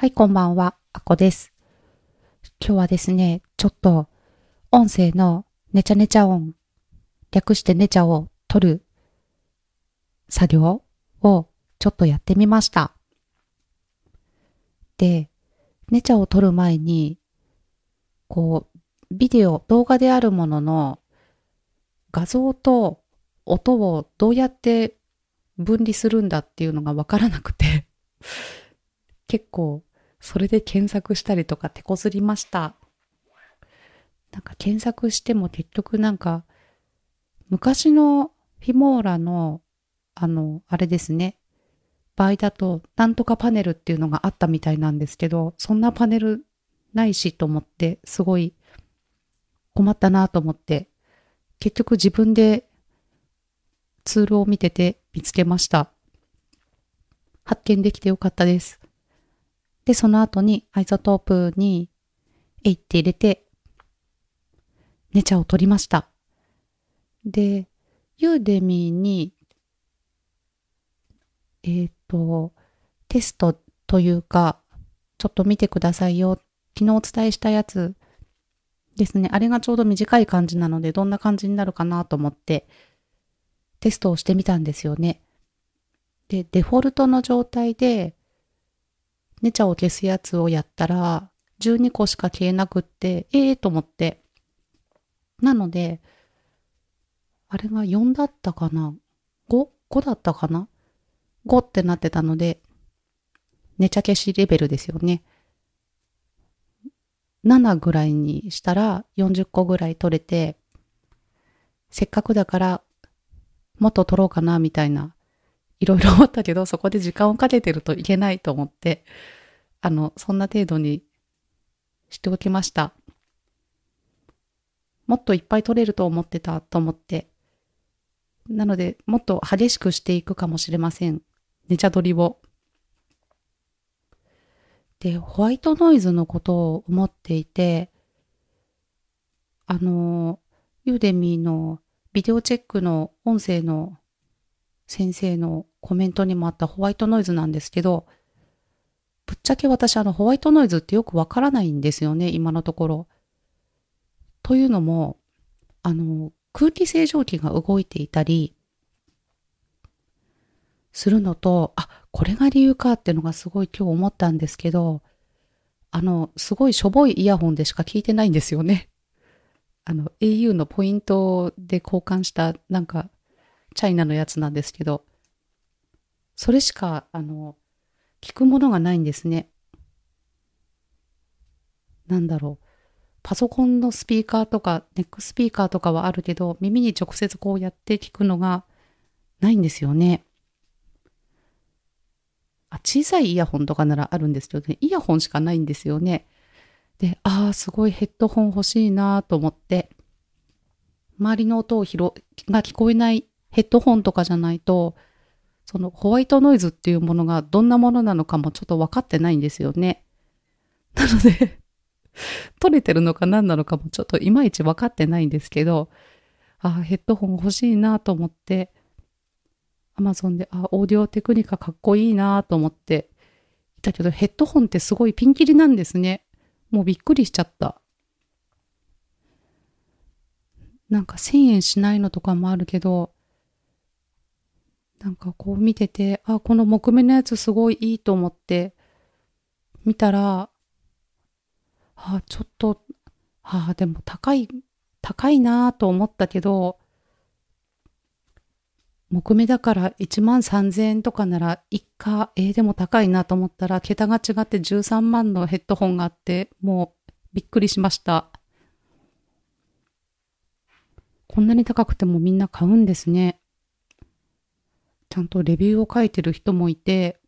はい、こんばんは。あこです。今日はですね、ちょっと音声のねちゃねちゃ音、略してねちゃを取る作業をちょっとやってみました。で、ねちゃを取る前に、こう、ビデオ、動画であるものの画像と音をどうやって分離するんだっていうのがわからなくて 結構それで検索したりとか手こずりました。なんか検索しても結局なんか、昔のフィモーラの、あの、あれですね。場合だと、なんとかパネルっていうのがあったみたいなんですけど、そんなパネルないしと思って、すごい困ったなと思って、結局自分でツールを見てて見つけました。発見できてよかったです。で、その後に iZotope にえいって入れて、ネチャを取りました。で、 Udemy に、えっ、ー、と、テストというか、ちょっと見てくださいよ。昨日お伝えしたやつですね。あれがちょうど短い感じなので、どんな感じになるかなと思って、テストをしてみたんですよね。で、デフォルトの状態で、ネチャを消すやつをやったら、12個しか消えなくって、ええー、と思って。なので、あれが4だったかな ?5?5 だったかな ?5 ってなってたので、ネチャ消しレベルですよね。7ぐらいにしたら40個ぐらい取れて、せっかくだからもっと取ろうかなみたいないろいろ思ったけど、そこで時間をかけてるといけないと思って、あの、そんな程度にしておきました。もっといっぱい取れると思ってたと思って。なので、もっと激しくしていくかもしれません。ネチャ取りを。で、ホワイトノイズのことを思っていて、あの、ユーデミーのビデオチェックの音声の先生のコメントにもあったホワイトノイズなんですけど、ぶっちゃけ私あのホワイトノイズってよくわからないんですよね、今のところ。というのも、あの、空気清浄機が動いていたりするのと、あ、これが理由かっていうのがすごい今日思ったんですけど、あの、すごいしょぼいイヤホンでしか聞いてないんですよね。あの、au のポイントで交換したなんかチャイナのやつなんですけど、それしか、あの、聞くものがないんですね。なんだろう。パソコンのスピーカーとか、ネックスピーカーとかはあるけど、耳に直接こうやって聞くのがないんですよね。あ、小さいイヤホンとかならあるんですけどね、イヤホンしかないんですよね。で、ああ、すごいヘッドホン欲しいなと思って、周りの音を拾が聞こえないヘッドホンとかじゃないと、そのホワイトノイズっていうものがどんなものなのかもちょっと分かってないんですよね。なので 取れてるのか何なのかもちょっといまいち分かってないんですけど、あヘッドホン欲しいなと思って、アマゾンで、あ、オーディオテクニカかっこいいなと思って、だけどヘッドホンってすごいピンキリなんですね。もうびっくりしちゃった。なんか1000円しないのとかもあるけど、なんかこう見てて、あ、この木目のやつすごいいいと思って見たら、あ、ちょっと、あ、でも高い、高いなと思ったけど、木目だから1万3000円とかなら一家、えー、でも高いなと思ったら、桁が違って13万のヘッドホンがあって、もうびっくりしました。こんなに高くてもみんな買うんですね。ちゃんとレビューを書いてる人もいて、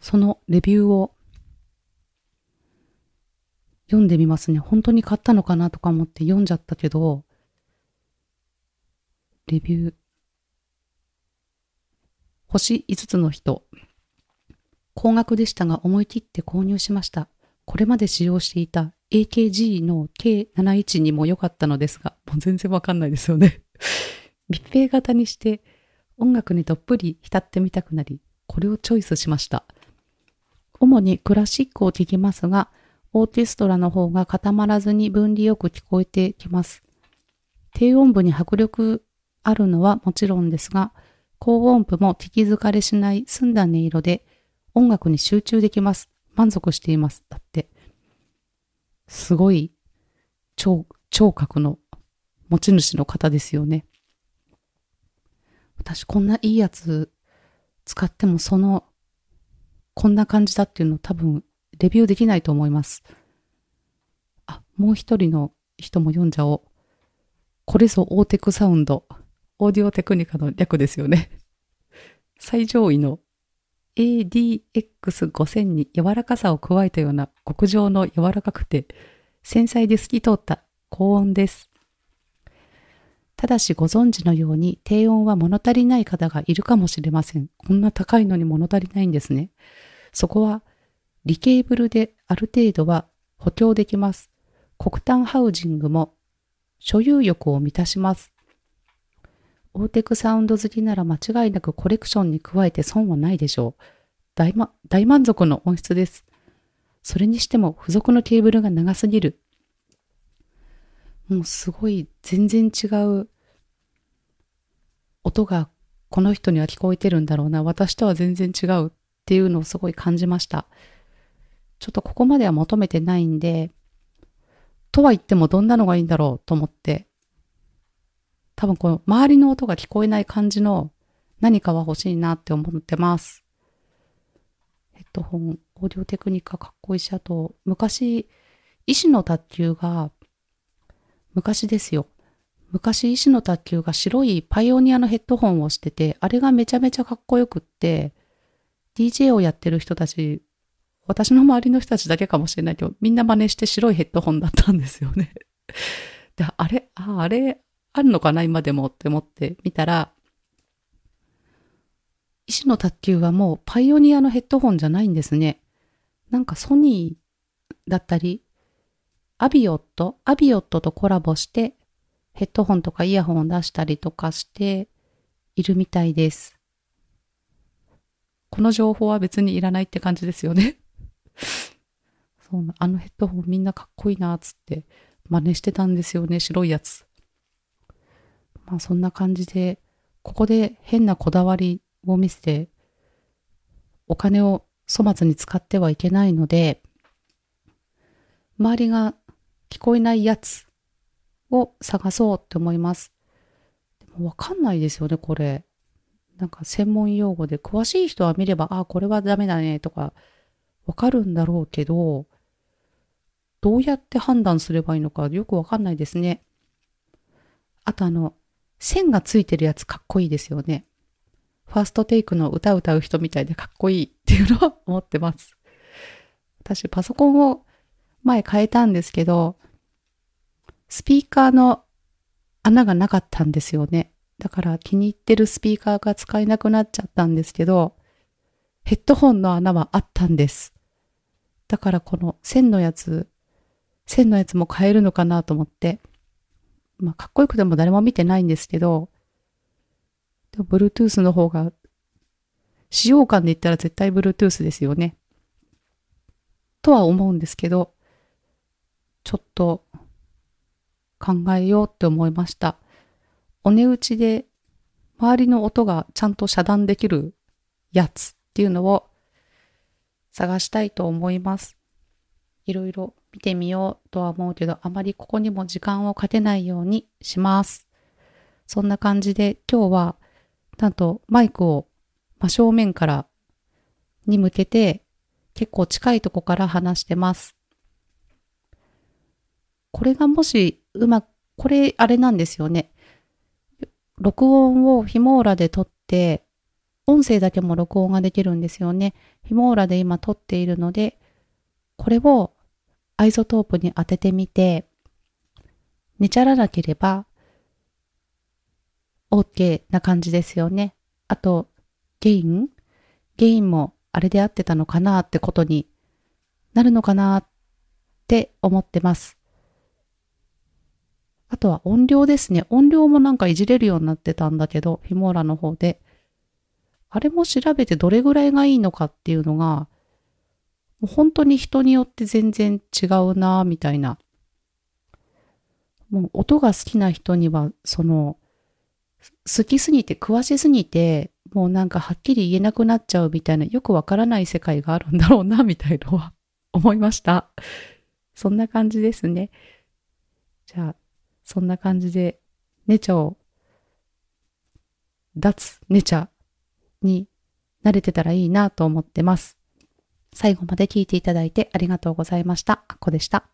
そのレビューを読んでみますね。本当に買ったのかなとか思って読んじゃったけど、レビュー、星5つの人、高額でしたが思い切って購入しました。これまで使用していた AKG の K71 にも良かったのですが、もう全然わかんないですよね。密閉型にして音楽にどっぷり浸ってみたくなり、これをチョイスしました。主にクラシックを聴きますが、オーケストラの方が固まらずに分離よく聞こえてきます。低音部に迫力あるのはもちろんですが、高音部も聞き疲れしない澄んだ音色で音楽に集中できます。満足しています。だって。すごい聴聴覚の持ち主の方ですよね。私こんないいやつ使ってもそのこんな感じだっていうの多分レビューできないと思います。あ、もう一人の人も読んじゃおう。これぞオーテクサウンド。オーディオテクニカの略ですよね。最上位の ADX5000 に柔らかさを加えたような極上の柔らかくて繊細で透き通った高音です。ただしご存知のように低音は物足りない方がいるかもしれません。こんな高いのに物足りないんですね。そこはリケーブルである程度は補強できます。黒炭ハウジングも所有欲を満たします。オーテクサウンド好きなら間違いなくコレクションに加えて損はないでしょう。大,、ま、大満足の音質です。それにしても付属のケーブルが長すぎる。もうすごい全然違う音がこの人には聞こえてるんだろうな。私とは全然違うっていうのをすごい感じました。ちょっとここまでは求めてないんで、とは言ってもどんなのがいいんだろうと思って、多分この周りの音が聞こえない感じの何かは欲しいなって思ってます。ヘッドホン、オーディオテクニカかっこいいし、あと、昔、医師の卓球が、昔ですよ。昔医師の卓球が白いパイオニアのヘッドホンをしてて、あれがめちゃめちゃかっこよくって、DJ をやってる人たち、私の周りの人たちだけかもしれないけど、みんな真似して白いヘッドホンだったんですよね。で、あれ、あ、あれ、あるのかな今でもって思ってみたら、石の卓球はもうパイオニアのヘッドホンじゃないんですね。なんかソニーだったり、アビオット、アビオットとコラボしてヘッドホンとかイヤホンを出したりとかしているみたいです。この情報は別にいらないって感じですよね そうな、あのヘッドホンみんなかっこいいなっ、つって真似してたんですよね、白いやつ。まあそんな感じで、ここで変なこだわりを見せて、お金を粗末に使ってはいけないので、周りが聞こえないやつを探そうって思います。でもわかんないですよね、これ。なんか専門用語で詳しい人は見れば、あ、これはダメだねとかわかるんだろうけど、どうやって判断すればいいのかよくわかんないですね。あとあの、線がついてるやつかっこいいですよね。ファーストテイクの歌歌う人みたいでかっこいいっていうのを思ってます。私パソコンを前変えたんですけど、スピーカーの穴がなかったんですよね。だから気に入ってるスピーカーが使えなくなっちゃったんですけど、ヘッドホンの穴はあったんです。だからこの線のやつ、線のやつも変えるのかなと思って、まあ、かっこよくても誰も見てないんですけど、でも Bluetooth の方が、使用感で言ったら絶対 Bluetooth ですよね。とは思うんですけど、ちょっと考えようって思いました。お値打ちで周りの音がちゃんと遮断できるやつっていうのを探したいと思います。いろいろ見てみようとは思うけど、あまりここにも時間をかけないようにします。そんな感じで今日は、なんとマイクを真正面からに向けて結構近いとこから話してます。これがもしうまく、これあれなんですよね。録音をフィモーラで撮って、音声だけも録音ができるんですよね。 Filmora で今撮っているので、これを iZotope に当ててみて、ネチャらなければ OK な感じですよね。あと、ゲイン？ゲインもあれで合ってたのかなってことになるのかなって思ってます。あとは音量ですね。音量もなんかいじれるようになってたんだけど、 Filmora の方で。あれも調べてどれぐらいがいいのかっていうのがもう本当に人によって全然違うなみたいな。もう音が好きな人には、その、好きすぎて、詳しすぎて、もうなんかはっきり言えなくなっちゃうみたいな、よくわからない世界があるんだろうな、みたいのは思いました。そんな感じですね。じゃあ、そんな感じで、ネチャを、脱ネチャに慣れてたらいいなと思ってます。最後まで聞いていただいてありがとうございました。あっこでした。